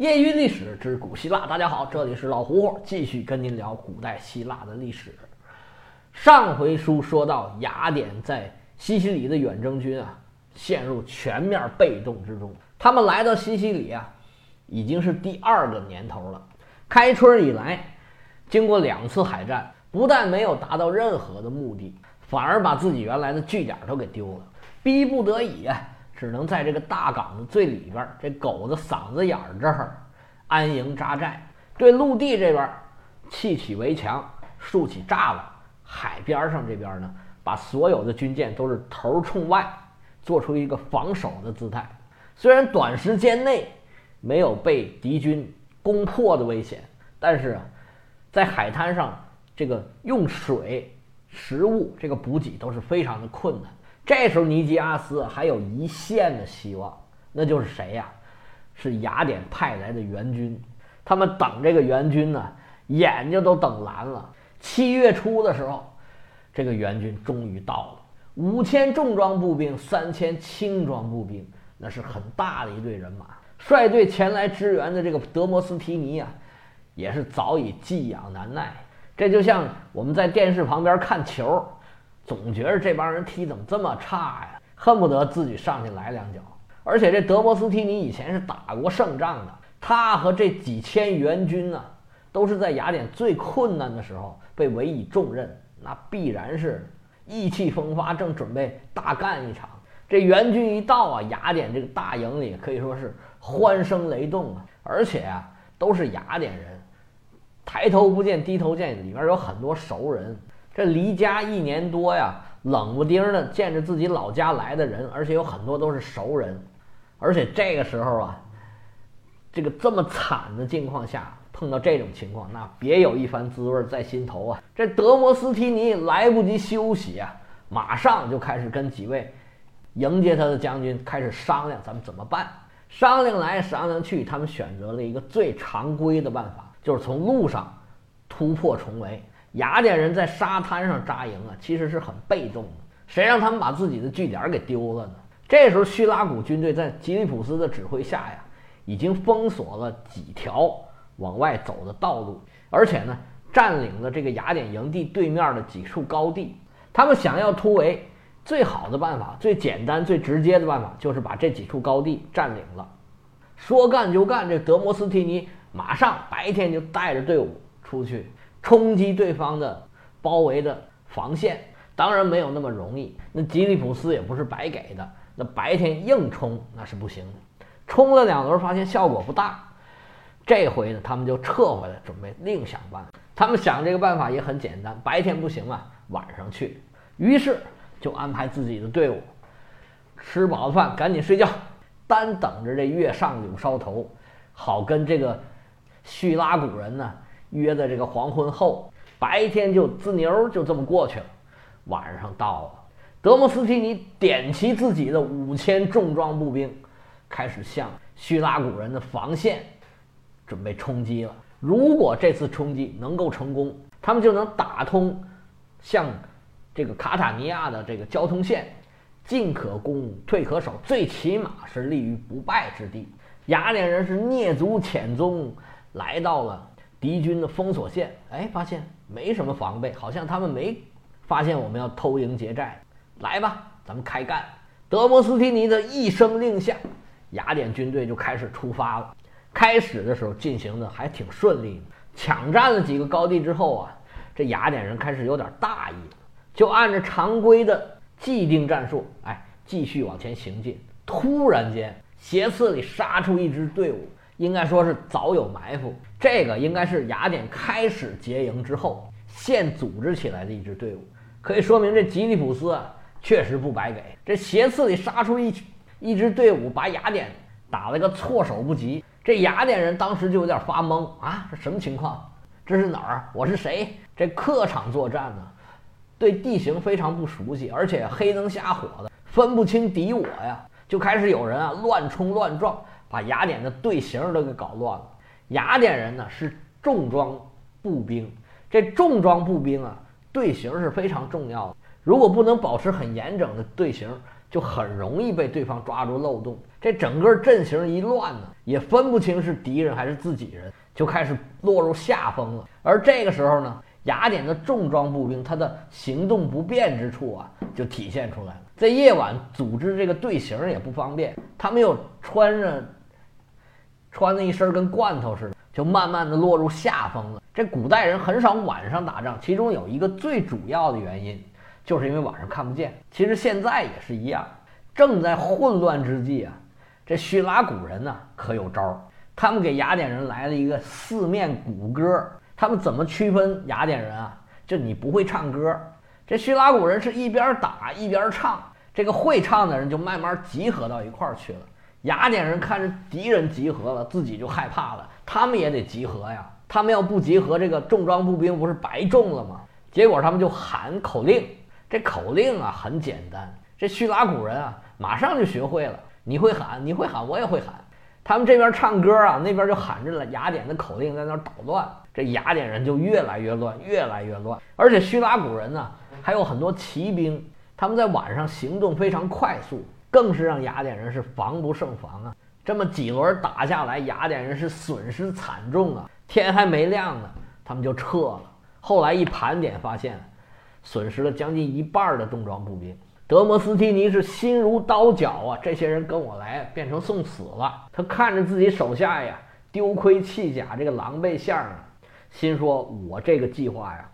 业余历史之古希腊，大家好，这里是老胡胡，继续跟您聊古代希腊的历史。上回书说到，雅典在西西里的远征军啊，陷入全面被动之中。他们来到西西里啊，已经是第二个年头了。开春以来，经过两次海战，不但没有达到任何的目的，反而把自己原来的据点都给丢了，逼不得已啊。只能在这个大港的最里边，这狗子嗓子眼儿这儿安营扎寨，对陆地这边砌起围墙，竖起栅栏；海边上这边呢，把所有的军舰都是头冲外，做出一个防守的姿态。虽然短时间内没有被敌军攻破的危险，但是啊，在海滩上这个用水、食物这个补给都是非常的困难。这时候，尼基阿斯还有一线的希望，那就是谁呀？是雅典派来的援军。他们等这个援军呢，眼睛都等蓝了。七月初的时候，这个援军终于到了，五千重装步兵，三千轻装步兵，那是很大的一队人马。率队前来支援的这个德摩斯提尼啊，也是早已寄养难耐。这就像我们在电视旁边看球。总觉着这帮人踢怎么这么差呀？恨不得自己上去来两脚。而且这德摩斯提尼以前是打过胜仗的，他和这几千援军呢，都是在雅典最困难的时候被委以重任，那必然是意气风发，正准备大干一场。这援军一到啊，雅典这个大营里可以说是欢声雷动啊！而且啊，都是雅典人，抬头不见低头见，里面有很多熟人。这离家一年多呀，冷不丁的见着自己老家来的人，而且有很多都是熟人，而且这个时候啊，这个这么惨的境况下碰到这种情况，那别有一番滋味在心头啊！这德摩斯提尼来不及休息啊，马上就开始跟几位迎接他的将军开始商量，咱们怎么办？商量来商量去，他们选择了一个最常规的办法，就是从路上突破重围。雅典人在沙滩上扎营啊，其实是很被动的。谁让他们把自己的据点给丢了呢？这时候，叙拉古军队在吉利普斯的指挥下呀，已经封锁了几条往外走的道路，而且呢，占领了这个雅典营地对面的几处高地。他们想要突围，最好的办法、最简单、最直接的办法，就是把这几处高地占领了。说干就干，这德摩斯提尼马上白天就带着队伍出去。冲击对方的包围的防线，当然没有那么容易。那吉利普斯也不是白给的，那白天硬冲那是不行的。冲了两轮，发现效果不大，这回呢，他们就撤回来，准备另想办法。他们想这个办法也很简单，白天不行啊，晚上去。于是就安排自己的队伍吃饱了饭赶紧睡觉，单等着这月上柳梢头，好跟这个叙拉古人呢。约在这个黄昏后，白天就自牛就这么过去了。晚上到了，德莫斯提尼点齐自己的五千重装步兵，开始向叙拉古人的防线准备冲击了。如果这次冲击能够成功，他们就能打通向这个卡塔尼亚的这个交通线，进可攻，退可守，最起码是立于不败之地。雅典人是蹑足潜踪来到了。敌军的封锁线，哎，发现没什么防备，好像他们没发现我们要偷营劫寨。来吧，咱们开干！德摩斯提尼的一声令下，雅典军队就开始出发了。开始的时候进行的还挺顺利，抢占了几个高地之后啊，这雅典人开始有点大意，就按照常规的既定战术，哎，继续往前行进。突然间，斜刺里杀出一支队伍。应该说是早有埋伏，这个应该是雅典开始结营之后现组织起来的一支队伍，可以说明这吉利普斯啊确实不白给。这斜刺里杀出一一支队伍，把雅典打了个措手不及。这雅典人当时就有点发懵啊，这什么情况？这是哪儿？我是谁？这客场作战呢，对地形非常不熟悉，而且黑灯瞎火的，分不清敌我呀，就开始有人啊乱冲乱撞。把雅典的队形都给搞乱了。雅典人呢是重装步兵，这重装步兵啊队形是非常重要的。如果不能保持很严整的队形，就很容易被对方抓住漏洞。这整个阵型一乱呢，也分不清是敌人还是自己人，就开始落入下风了。而这个时候呢，雅典的重装步兵他的行动不便之处啊，就体现出来了。在夜晚组织这个队形也不方便，他们又穿着穿的一身跟罐头似的，就慢慢的落入下风了。这古代人很少晚上打仗，其中有一个最主要的原因，就是因为晚上看不见。其实现在也是一样，正在混乱之际啊，这叙拉古人呢可有招儿。他们给雅典人来了一个四面鼓歌。他们怎么区分雅典人啊？就你不会唱歌，这叙拉古人是一边打一边唱。这个会唱的人就慢慢集合到一块儿去了。雅典人看着敌人集合了，自己就害怕了，他们也得集合呀。他们要不集合，这个重装步兵不是白种了吗？结果他们就喊口令，这口令啊很简单，这叙拉古人啊马上就学会了。你会喊，你会喊，我也会喊。他们这边唱歌啊，那边就喊着了雅典的口令，在那捣乱。这雅典人就越来越乱，越来越乱。而且叙拉古人呢，还有很多骑兵，他们在晚上行动非常快速，更是让雅典人是防不胜防啊。这么几轮打下来，雅典人是损失惨重啊。天还没亮呢，他们就撤了。后来一盘点，发现损失了将近一半的重装步兵。德摩斯提尼是心如刀绞啊！这些人跟我来，变成送死了。他看着自己手下呀，丢盔弃甲，这个狼狈相啊，心说：“我这个计划呀，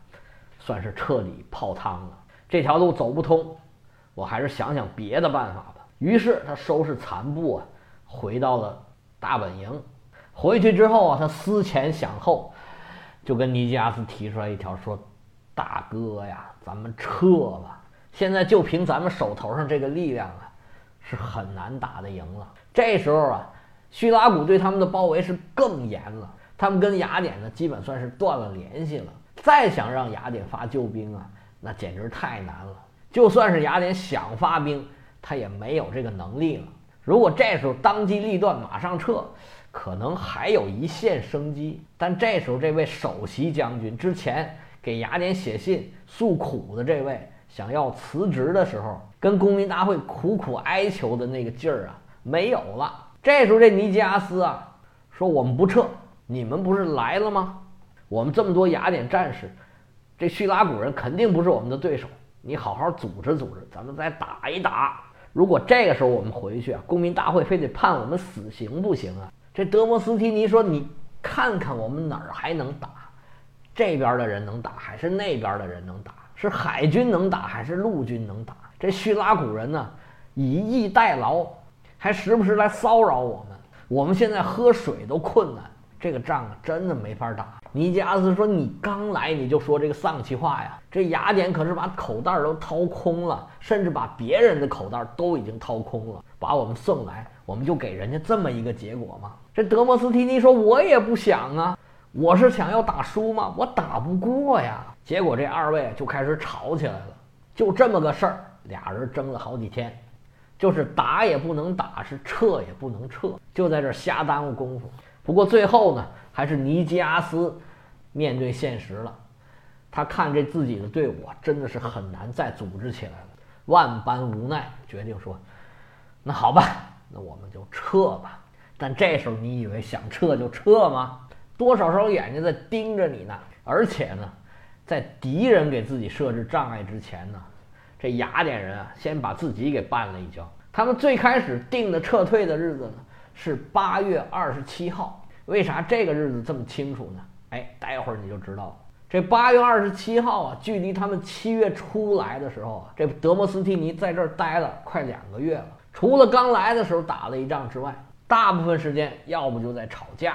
算是彻底泡汤了。这条路走不通，我还是想想别的办法吧。”于是他收拾残部啊，回到了大本营。回去之后啊，他思前想后，就跟尼基亚斯提出来一条，说：“大哥呀，咱们撤吧！现在就凭咱们手头上这个力量啊，是很难打得赢了。”这时候啊，叙拉古对他们的包围是更严了，他们跟雅典呢基本算是断了联系了。再想让雅典发救兵啊，那简直太难了。就算是雅典想发兵，他也没有这个能力了。如果这时候当机立断，马上撤。可能还有一线生机，但这时候这位首席将军之前给雅典写信诉苦的这位，想要辞职的时候，跟公民大会苦苦哀求的那个劲儿啊，没有了。这时候这尼基阿斯啊说：“我们不撤，你们不是来了吗？我们这么多雅典战士，这叙拉古人肯定不是我们的对手。你好好组织组织，咱们再打一打。如果这个时候我们回去啊，公民大会非得判我们死刑不行啊。”这德摩斯提尼说：“你看看我们哪儿还能打？这边的人能打，还是那边的人能打？是海军能打，还是陆军能打？这叙拉古人呢，以逸待劳，还时不时来骚扰我们。我们现在喝水都困难，这个仗，真的没法打。”尼基阿斯说：“你刚来你就说这个丧气话呀？这雅典可是把口袋都掏空了，甚至把别人的口袋都已经掏空了，把我们送来。”我们就给人家这么一个结果吗？这德摩斯提尼说：“我也不想啊，我是想要打输吗？我打不过呀。”结果这二位就开始吵起来了，就这么个事儿，俩人争了好几天，就是打也不能打，是撤也不能撤，就在这瞎耽误功夫。不过最后呢，还是尼基阿斯面对现实了，他看这自己的队伍，真的是很难再组织起来了，万般无奈，决定说：“那好吧。”那我们就撤吧。但这时候你以为想撤就撤吗？多少双眼睛在盯着你呢？而且呢，在敌人给自己设置障碍之前呢，这雅典人啊，先把自己给绊了一跤。他们最开始定的撤退的日子呢，是八月二十七号。为啥这个日子这么清楚呢？哎，待会儿你就知道了。这八月二十七号啊，距离他们七月初来的时候啊，这德摩斯提尼在这儿待了快两个月了。除了刚来的时候打了一仗之外，大部分时间要不就在吵架，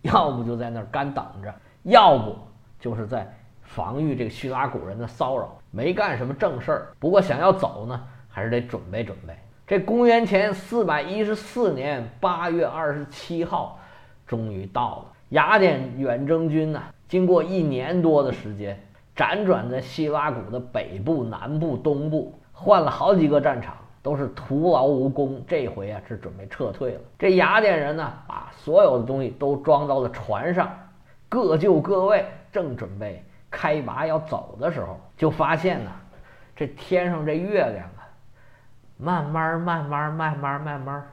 要不就在那儿干等着，要不就是在防御这个叙拉古人的骚扰，没干什么正事儿。不过想要走呢，还是得准备准备。这公元前四百一十四年八月二十七号，终于到了。雅典远征军呢，经过一年多的时间，辗转在希拉古的北部、南部、东部，换了好几个战场。都是徒劳无功，这回啊是准备撤退了。这雅典人呢，把所有的东西都装到了船上，各就各位，正准备开拔要走的时候，就发现呢，这天上这月亮，慢慢慢慢慢慢慢慢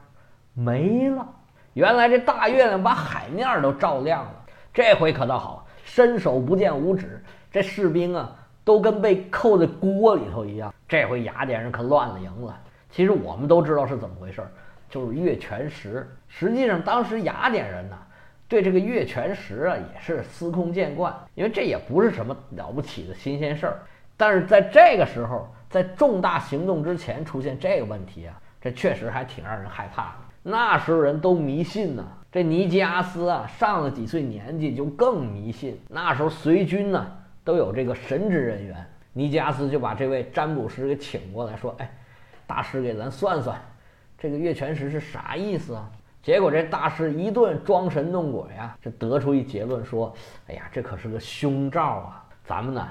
没了。原来这大月亮把海面都照亮了。这回可倒好，伸手不见五指，这士兵啊都跟被扣在锅里头一样。这回雅典人可乱了营了。其实我们都知道是怎么回事，就是月全食。实际上当时雅典人呢，对这个月全食啊也是司空见惯，因为这也不是什么了不起的新鲜事儿。但是在这个时候，在重大行动之前出现这个问题啊，这确实还挺让人害怕的。那时候人都迷信呢，这尼基阿斯啊上了几岁年纪就更迷信。那时候随军呢都有这个神职人员，尼基阿斯就把这位占卜师给请过来，说：“哎。”大师给咱算算，这个月全食是啥意思啊？结果这大师一顿装神弄鬼呀，这得出一结论说：“哎呀，这可是个凶兆啊！咱们呢，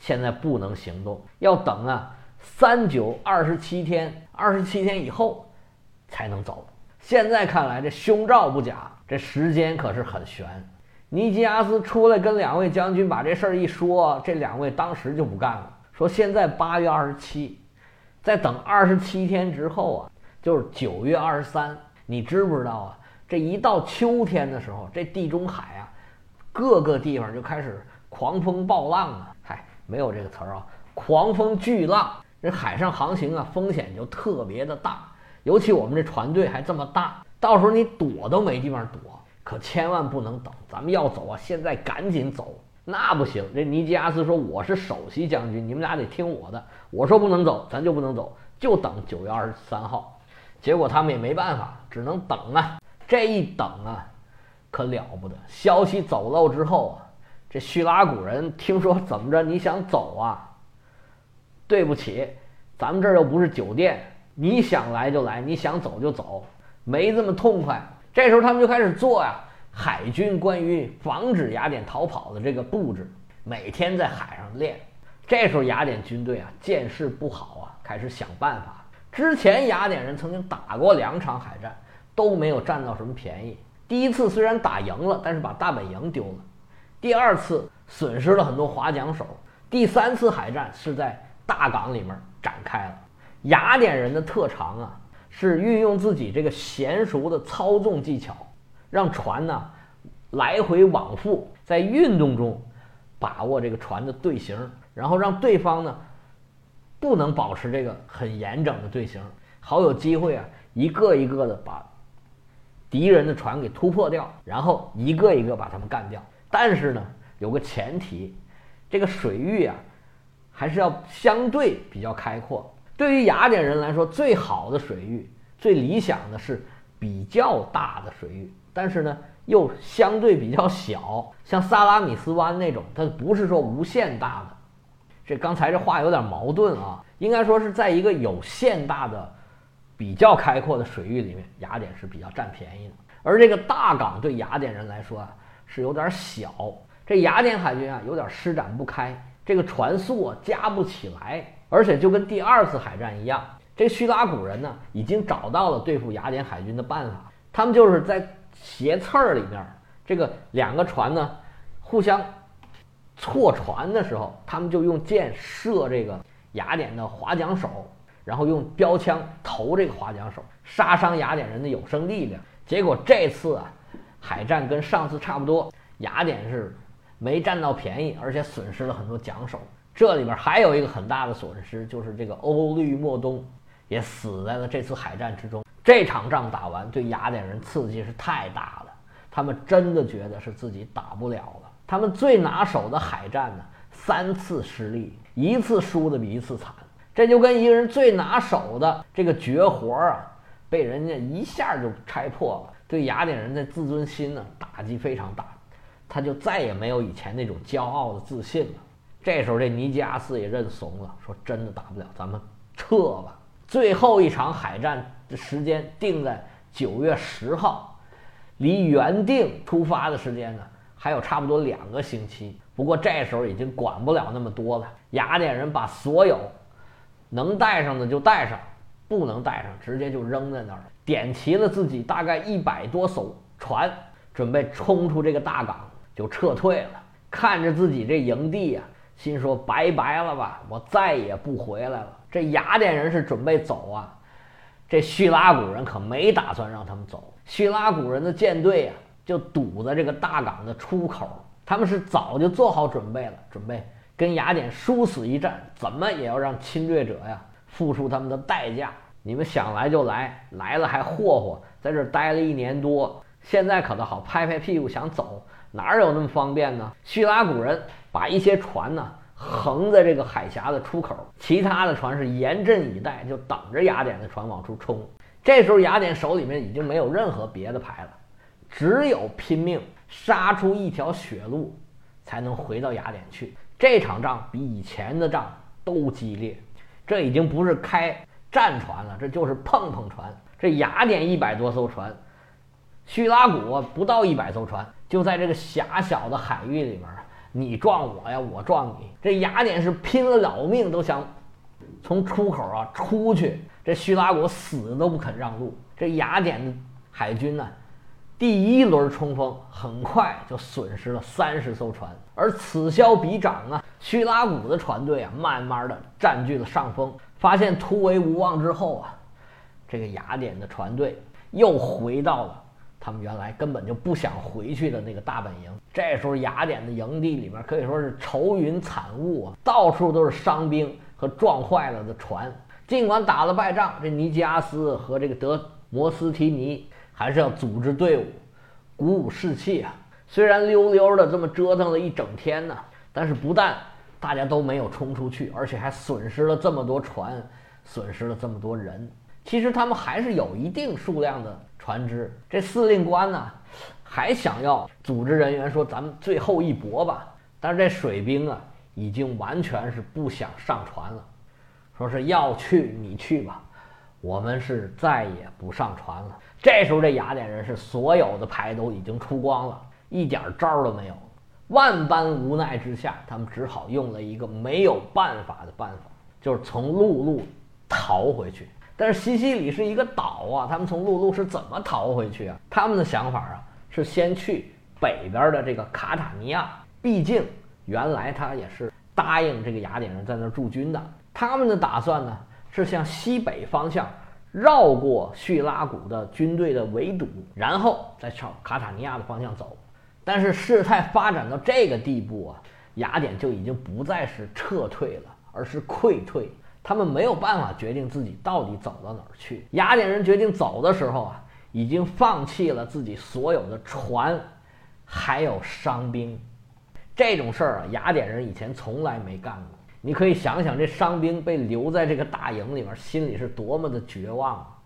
现在不能行动，要等啊三九二十七天，二十七天以后才能走。现在看来这凶兆不假，这时间可是很悬。”尼基阿斯出来跟两位将军把这事儿一说，这两位当时就不干了，说：“现在八月二十七。”再等二十七天之后啊，就是九月二十三。你知不知道啊？这一到秋天的时候，这地中海啊，各个地方就开始狂风暴浪啊。嗨，没有这个词儿啊，狂风巨浪。这海上航行啊，风险就特别的大。尤其我们这船队还这么大，到时候你躲都没地方躲。可千万不能等，咱们要走啊，现在赶紧走。那不行，这尼基阿斯说我是首席将军，你们俩得听我的。我说不能走，咱就不能走，就等九月二十三号。结果他们也没办法，只能等啊。这一等啊，可了不得。消息走漏之后啊，这叙拉古人听说怎么着，你想走啊？对不起，咱们这儿又不是酒店，你想来就来，你想走就走，没这么痛快。这时候他们就开始做呀。海军关于防止雅典逃跑的这个布置，每天在海上练。这时候雅典军队啊，见势不好啊，开始想办法。之前雅典人曾经打过两场海战，都没有占到什么便宜。第一次虽然打赢了，但是把大本营丢了；第二次损失了很多划桨手；第三次海战是在大港里面展开了。雅典人的特长啊，是运用自己这个娴熟的操纵技巧。让船呢来回往复，在运动中把握这个船的队形，然后让对方呢不能保持这个很严整的队形，好有机会啊一个一个的把敌人的船给突破掉，然后一个一个把他们干掉。但是呢有个前提，这个水域啊还是要相对比较开阔。对于雅典人来说，最好的水域、最理想的是比较大的水域。但是呢，又相对比较小，像萨拉米斯湾那种，它不是说无限大的。这刚才这话有点矛盾啊，应该说是在一个有限大的、比较开阔的水域里面，雅典是比较占便宜的。而这个大港对雅典人来说啊，是有点小，这雅典海军啊有点施展不开，这个船速啊加不起来，而且就跟第二次海战一样，这叙拉古人呢已经找到了对付雅典海军的办法，他们就是在。斜刺儿里面，这个两个船呢，互相错船的时候，他们就用箭射这个雅典的划桨手，然后用标枪投这个划桨手，杀伤雅典人的有生力量。结果这次啊，海战跟上次差不多，雅典是没占到便宜，而且损失了很多桨手。这里边还有一个很大的损失，就是这个欧律莫东也死在了这次海战之中。这场仗打完，对雅典人刺激是太大了。他们真的觉得是自己打不了了。他们最拿手的海战呢，三次失利，一次输的比一次惨。这就跟一个人最拿手的这个绝活啊，被人家一下就拆破了，对雅典人的自尊心呢打击非常大。他就再也没有以前那种骄傲的自信了。这时候，这尼基阿斯也认怂了，说：“真的打不了，咱们撤吧。”最后一场海战。的时间定在九月十号，离原定出发的时间呢还有差不多两个星期。不过这时候已经管不了那么多了。雅典人把所有能带上的就带上，不能带上直接就扔在那儿了，点齐了自己大概一百多艘船，准备冲出这个大港就撤退了。看着自己这营地啊，心说拜拜了吧，我再也不回来了。这雅典人是准备走啊。这叙拉古人可没打算让他们走。叙拉古人的舰队啊，就堵在这个大港的出口，他们是早就做好准备了，准备跟雅典殊死一战，怎么也要让侵略者呀付出他们的代价。你们想来就来，来了还霍霍，在这儿待了一年多，现在可倒好，拍拍屁股想走，哪有那么方便呢？叙拉古人把一些船呢横在这个海峡的出口，其他的船是严阵以待，就等着雅典的船往出冲。这时候雅典手里面已经没有任何别的牌了，只有拼命杀出一条血路，才能回到雅典去。这场仗比以前的仗都激烈，这已经不是开战船了，这就是碰碰船。这雅典一百多艘船，叙拉古不到一百艘船，就在这个狭小的海域里面，你撞我呀，我撞你。这雅典是拼了老命都想从出口啊出去。这叙拉古死都不肯让路。这雅典海军呢，第一轮冲锋很快就损失了三十艘船，而此消彼长啊，叙拉古的船队啊，慢慢的占据了上风。发现突围无望之后啊，这个雅典的船队又回到了他们原来根本就不想回去的那个大本营。这时候雅典的营地里面可以说是愁云惨雾啊，到处都是伤兵和撞坏了的船。尽管打了败仗，这尼基阿斯和这个德摩斯提尼还是要组织队伍，鼓舞士气啊。虽然溜溜的这么折腾了一整天呢，但是不但大家都没有冲出去，而且还损失了这么多船，损失了这么多人。其实他们还是有一定数量的船只。这司令官呢，还想要组织人员说：“咱们最后一搏吧。”但是这水兵啊，已经完全是不想上船了。说是要去你去吧，我们是再也不上船了。这时候这雅典人是所有的牌都已经出光了，一点招都没有。万般无奈之下，他们只好用了一个没有办法的办法，就是从陆路逃回去。但是西西里是一个岛啊，他们从陆路是怎么逃回去啊？他们的想法啊是先去北边的这个卡塔尼亚，毕竟原来他也是答应这个雅典人在那儿驻军的。他们的打算呢，是向西北方向绕过叙拉古的军队的围堵，然后再朝卡塔尼亚的方向走。但是事态发展到这个地步啊，雅典就已经不再是撤退了，而是溃退。他们没有办法决定自己到底走到哪儿去。雅典人决定走的时候啊，已经放弃了自己所有的船，还有伤兵。这种事儿啊，雅典人以前从来没干过。你可以想想，这伤兵被留在这个大营里面，心里是多么的绝望啊！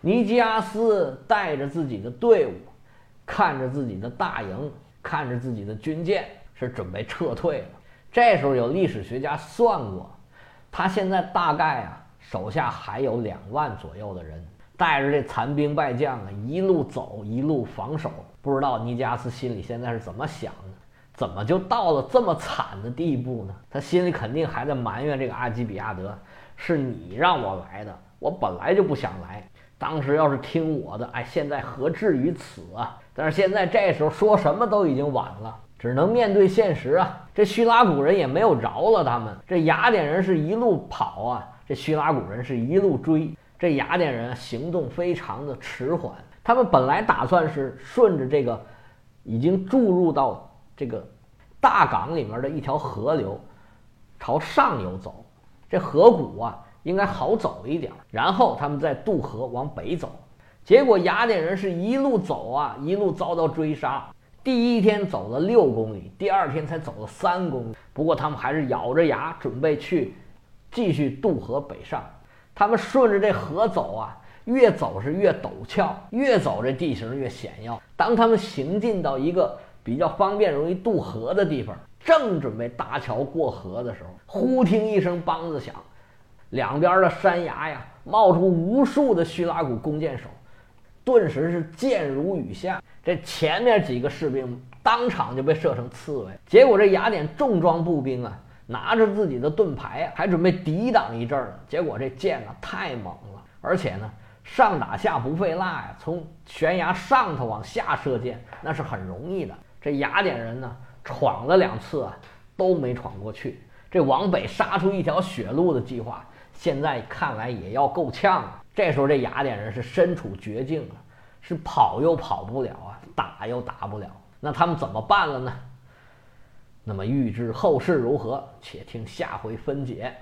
尼基阿斯带着自己的队伍，看着自己的大营，看着自己的军舰，是准备撤退了。这时候有历史学家算过，他现在大概啊手下还有两万左右的人，带着这残兵败将啊一路走一路防守。不知道尼加斯心里现在是怎么想的？怎么就到了这么惨的地步呢？他心里肯定还在埋怨这个阿基比亚德，是你让我来的，我本来就不想来。当时要是听我的，哎，现在何至于此啊？但是现在这时候说什么都已经晚了，只能面对现实啊。这叙拉古人也没有饶了他们，这雅典人是一路跑啊，这叙拉古人是一路追。这雅典人行动非常的迟缓，他们本来打算是顺着这个已经注入到。这个大港里面的一条河流，朝上游走，这河谷啊应该好走一点。然后他们再渡河往北走。结果雅典人是一路走啊，一路遭到追杀。第一天走了六公里，第二天才走了三公里。不过他们还是咬着牙准备去继续渡河北上。他们顺着这河走啊，越走是越陡峭，越走这地形越险要。当他们行进到一个比较方便、容易渡河的地方，正准备搭桥过河的时候，忽听一声梆子响，两边的山崖呀冒出无数的叙拉古弓箭手，顿时是箭如雨下。这前面几个士兵当场就被射成刺猬。结果这雅典重装步兵啊，拿着自己的盾牌啊，还准备抵挡一阵儿。结果这箭啊太猛了，而且呢。上打下不费蜡呀，从悬崖上头往下射箭那是很容易的。这雅典人呢，闯了两次啊，都没闯过去。这往北杀出一条血路的计划，现在看来也要够呛了。这时候这雅典人是身处绝境啊，是跑又跑不了啊，打又打不了，那他们怎么办了呢？那么预知后事如何，且听下回分解。